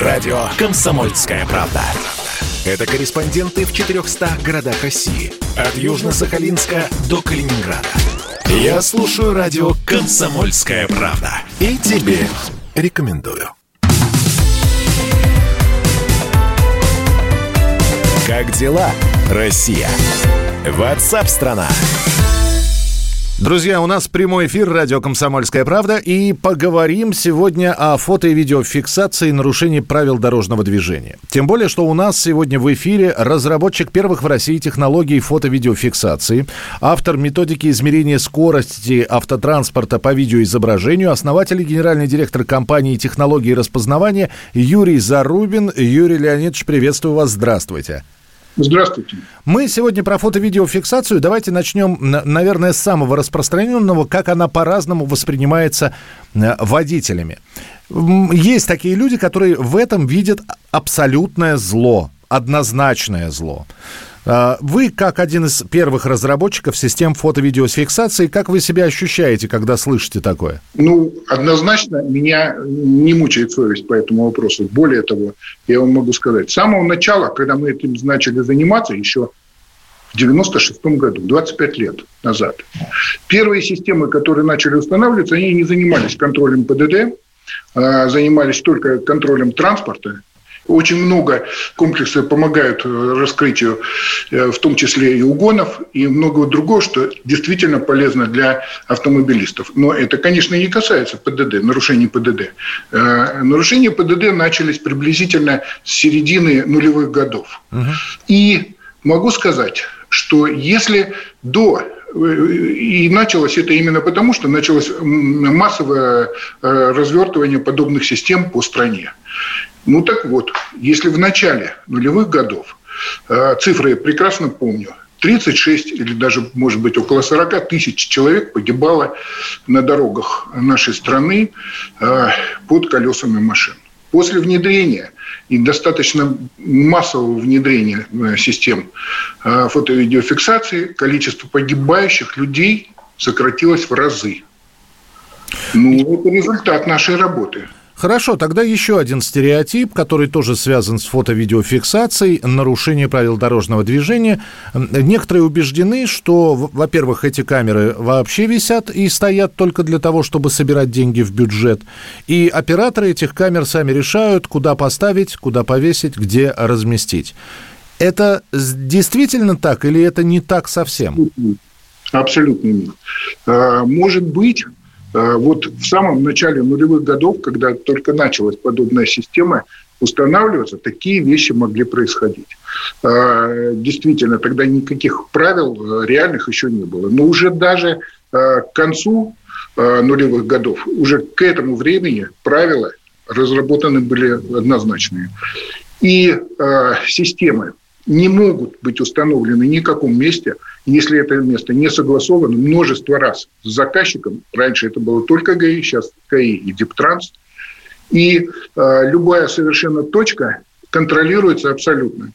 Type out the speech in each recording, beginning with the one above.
Радио «Комсомольская правда». Это корреспонденты в 400 городах России. От Южно-Сахалинска до Калининграда. Я слушаю радио «Комсомольская правда». И тебе рекомендую. Как дела, Россия? Ватсап-страна! страна Друзья, у нас прямой эфир радио «Комсомольская правда» и поговорим сегодня о фото- и видеофиксации нарушений правил дорожного движения. Тем более, что у нас сегодня в эфире разработчик первых в России технологий фото-видеофиксации, автор методики измерения скорости автотранспорта по видеоизображению, основатель и генеральный директор компании технологии распознавания Юрий Зарубин. Юрий Леонидович, приветствую вас, здравствуйте. Здравствуйте. Мы сегодня про фото-видеофиксацию. Давайте начнем, наверное, с самого распространенного, как она по-разному воспринимается э, водителями. Есть такие люди, которые в этом видят абсолютное зло, однозначное зло. А, вы, как один из первых разработчиков систем фото-видеофиксации, как вы себя ощущаете, когда слышите такое? Ну, однозначно меня не мучает совесть по этому вопросу. Более того, я вам могу сказать, с самого начала, когда мы этим начали заниматься, еще в 96 году, 25 лет назад, первые системы, которые начали устанавливаться, они не занимались контролем ПДД, а занимались только контролем транспорта очень много комплексов помогают э, раскрытию, э, в том числе и угонов, и много другого, что действительно полезно для автомобилистов. Но это, конечно, не касается ПДД, нарушений ПДД. Э, нарушения ПДД начались приблизительно с середины нулевых годов. Угу. И могу сказать, что если до и началось это именно потому, что началось массовое развертывание подобных систем по стране. Ну так вот, если в начале нулевых годов, э, цифры я прекрасно помню, 36 или даже, может быть, около 40 тысяч человек погибало на дорогах нашей страны э, под колесами машин. После внедрения и достаточно массового внедрения э, систем фото-видеофиксации количество погибающих людей сократилось в разы. Ну, это результат нашей работы. Хорошо, тогда еще один стереотип, который тоже связан с фото-видеофиксацией, нарушение правил дорожного движения. Некоторые убеждены, что, во-первых, эти камеры вообще висят и стоят только для того, чтобы собирать деньги в бюджет. И операторы этих камер сами решают, куда поставить, куда повесить, где разместить. Это действительно так или это не так совсем? Абсолютно нет. А, может быть, вот в самом начале нулевых годов, когда только началась подобная система устанавливаться, такие вещи могли происходить. Э, действительно, тогда никаких правил э, реальных еще не было. Но уже даже к концу нулевых годов, уже к этому времени правила разработаны были однозначные. И системы не могут быть установлены ни в каком месте, если это место не согласовано множество раз с заказчиком. Раньше это было только ГАИ, сейчас ГАИ и Диптранс. И э, любая совершенно точка контролируется абсолютно.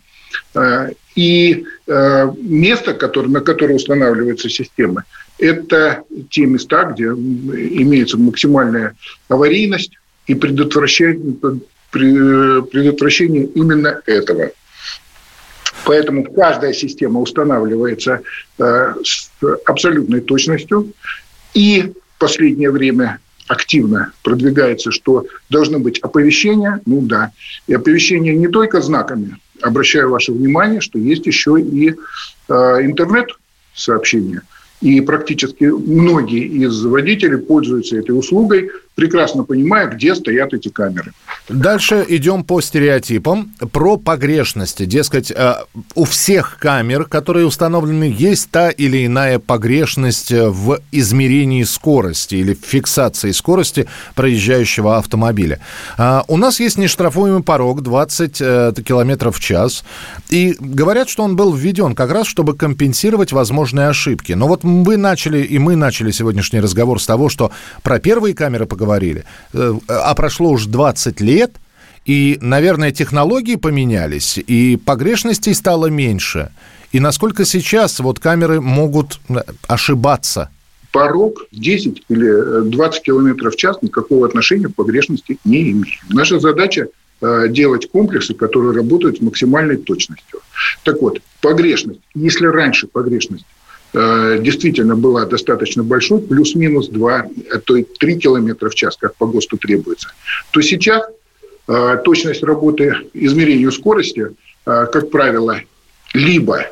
Э, и э, место, на которое устанавливается система, это те места, где имеется максимальная аварийность и предотвращение, предотвращение именно этого. Поэтому каждая система устанавливается э, с абсолютной точностью. И в последнее время активно продвигается, что должно быть оповещение. Ну да. И оповещение не только знаками. Обращаю ваше внимание, что есть еще и э, интернет-сообщения. И практически многие из водителей пользуются этой услугой, прекрасно понимая, где стоят эти камеры. Дальше идем по стереотипам. Про погрешности. Дескать, э, у всех камер, которые установлены, есть та или иная погрешность в измерении скорости или фиксации скорости проезжающего автомобиля. А, у нас есть нештрафуемый порог 20 э, км в час. И говорят, что он был введен как раз, чтобы компенсировать возможные ошибки. Но вот вы начали, и мы начали сегодняшний разговор с того, что про первые камеры поговорили, э, а прошло уже 20 лет, и, наверное, технологии поменялись, и погрешностей стало меньше. И насколько сейчас вот камеры могут э, ошибаться? Порог 10 или 20 км в час никакого отношения к погрешности не имеет. Наша задача делать комплексы, которые работают с максимальной точностью. Так вот, погрешность. Если раньше погрешность действительно была достаточно большой, плюс-минус 2, а то и 3 километра в час, как по ГОСТу требуется, то сейчас точность работы измерению скорости, как правило, либо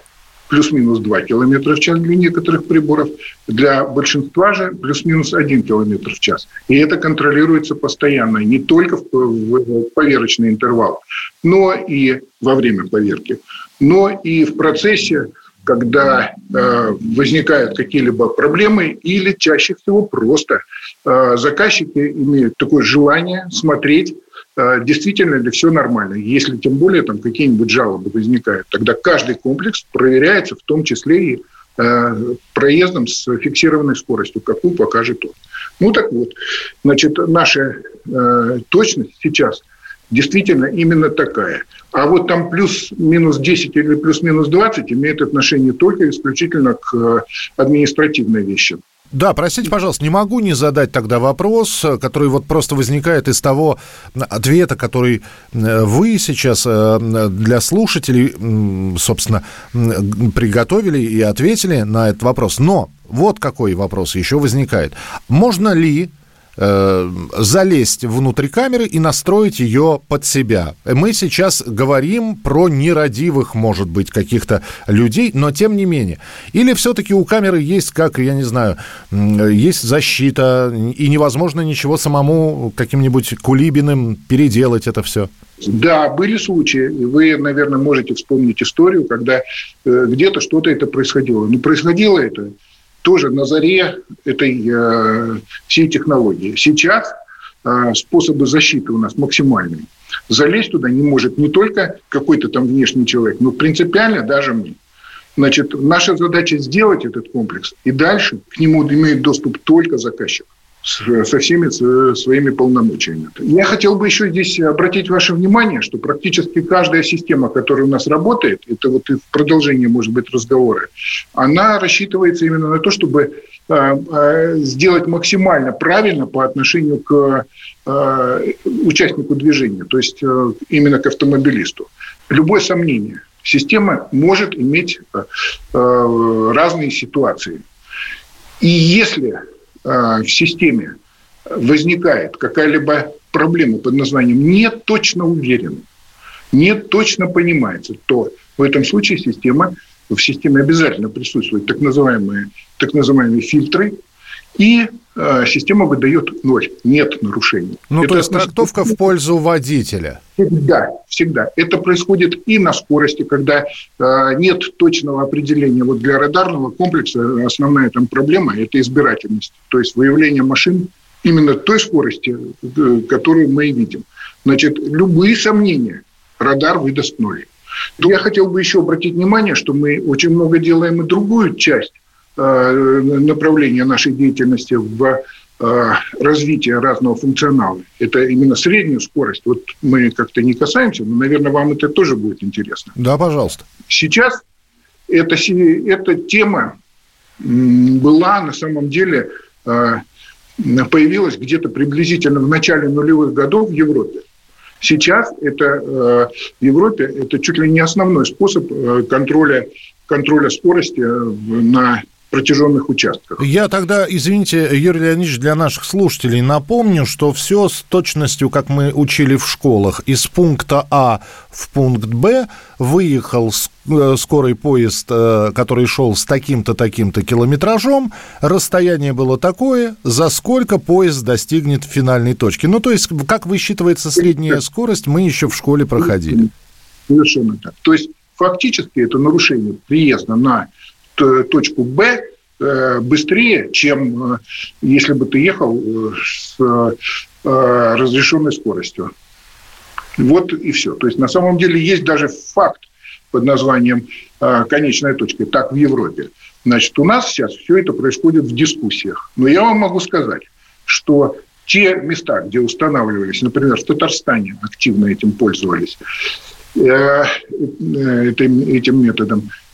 плюс-минус 2 километра в час для некоторых приборов, для большинства же плюс-минус 1 километр в час. И это контролируется постоянно, не только в поверочный интервал, но и во время поверки, но и в процессе, когда э, возникают какие-либо проблемы или чаще всего просто э, заказчики имеют такое желание смотреть Э, действительно ли все нормально. Если тем более там какие-нибудь жалобы возникают, тогда каждый комплекс проверяется, в том числе и э, проездом с фиксированной скоростью, какую покажет он. Ну так вот, значит, наша э, точность сейчас действительно именно такая. А вот там плюс-минус 10 или плюс-минус 20 имеет отношение только исключительно к административной вещи. Да, простите, пожалуйста, не могу не задать тогда вопрос, который вот просто возникает из того ответа, который э, вы сейчас э, для слушателей, собственно, приготовили и ответили на этот вопрос. Но вот какой вопрос еще возникает. Можно ли э, залезть внутрь камеры и настроить ее под себя. Мы сейчас говорим про нерадивых, может быть, каких-то людей, но тем не менее. Или все-таки у камеры есть, как, я не знаю, есть защита, и невозможно ничего самому каким-нибудь кулибиным переделать это все? Да, были случаи. Вы, наверное, можете вспомнить историю, когда э, где-то что-то это происходило. Но происходило это тоже на заре этой э, всей технологии. Сейчас э, способы защиты у нас максимальные. Залезть туда не может не только какой-то там внешний человек, но принципиально даже мы. Значит, наша задача сделать этот комплекс, и дальше к нему имеет доступ только заказчик со всеми своими полномочиями. Я хотел бы еще здесь обратить ваше внимание, что практически каждая система, которая у нас работает, это вот и в продолжении, может быть, разговора, она рассчитывается именно на то, чтобы э, э, сделать максимально правильно по отношению к э, участнику движения, то есть именно к автомобилисту. Любое сомнение. Система может иметь разные ситуации. И если Э, в системе возникает какая-либо проблема под названием «не точно уверен», «не точно понимается», то в этом случае система, в системе обязательно присутствуют так называемые, так называемые фильтры, и э, система выдает ноль, нет нарушений. Ну, Это то есть трактовка в пользу водителя. Всегда, всегда. Это происходит и на скорости, когда э, нет точного определения. Вот для радарного комплекса основная там проблема – это избирательность, то есть выявление машин именно той скорости, э, которую мы видим. Значит, любые сомнения радар выдаст ноль. Я хотел бы еще обратить внимание, что мы очень много делаем и другую часть Э, направления нашей деятельности в э, развитие разного функционала. Это именно среднюю скорость. Вот мы как-то не касаемся, но, наверное, вам это тоже будет интересно. Да, пожалуйста. Сейчас эта, эта тема была на самом деле э, появилась где-то приблизительно в начале нулевых годов в Европе. Сейчас это в Европе это чуть ли не основной способ контроля контроля скорости на протяженных участках. Я тогда, извините, Юрий Леонидович, для наших слушателей напомню, что все с точностью, как мы учили в школах, из пункта А в пункт Б выехал э, скорый поезд, э, который шел с таким-то, таким-то километражом, расстояние было такое, за сколько поезд достигнет финальной точки. Ну, то есть, как высчитывается средняя скорость, мы еще в школе проходили. Совершенно так. То есть, фактически это нарушение приезда на точку Б э, быстрее, чем э, если бы ты ехал э, с разрешенной скоростью. Вот и все. То есть на самом деле есть даже факт под названием конечная точка. Так в Европе. Значит, у нас сейчас все это происходит в дискуссиях. Но я вам могу сказать, что те места, где устанавливались, например, в Татарстане активно этим пользовались, этим, этим методом, Э,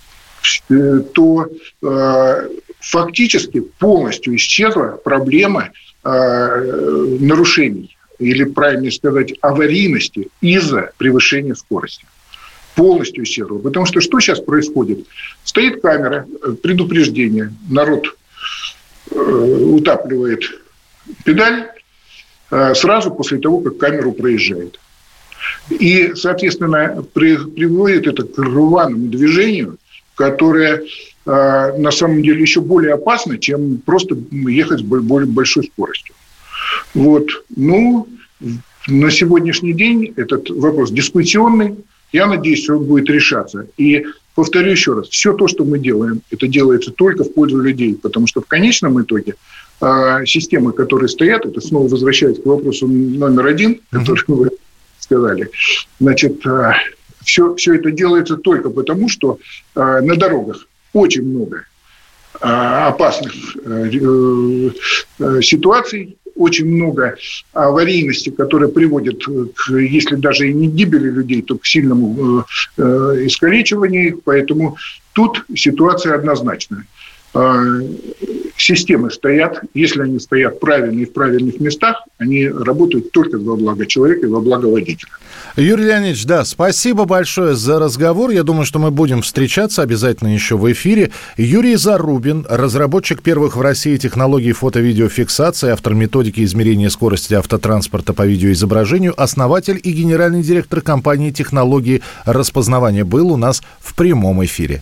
то э, фактически полностью исчезла проблема э, нарушений или правильнее сказать, аварийности из-за превышения скорости. Полностью исчезла. Потому что что сейчас происходит? Стоит камера, э, предупреждение, народ утапливает педаль сразу после того, как камеру проезжает. И, соответственно, при, приводит это к рваному движению, которое э, на самом деле еще более опасно, чем просто ехать с более большой скоростью. Вот. Ну, на сегодняшний день этот вопрос дискуссионный. Я надеюсь, он будет решаться. И повторю еще раз, все то, что мы делаем, это делается только в пользу людей, потому что в конечном итоге э, системы, которые стоят, это снова возвращаясь к вопросу номер один, который вы сказали, значит, э, все это делается только потому, что э, на дорогах очень много э, опасных ситуаций, очень много аварийности, которые приводят, к, если даже и не гибели людей, то к сильному искалечиванию. Поэтому тут ситуация однозначная системы стоят, если они стоят правильно и в правильных местах, они работают только во благо человека и во благо водителя. Юрий Леонидович, да, спасибо большое за разговор. Я думаю, что мы будем встречаться обязательно еще в эфире. Юрий Зарубин, разработчик первых в России технологий фото-видеофиксации, автор методики измерения скорости автотранспорта по видеоизображению, основатель и генеральный директор компании технологии распознавания был у нас в прямом эфире.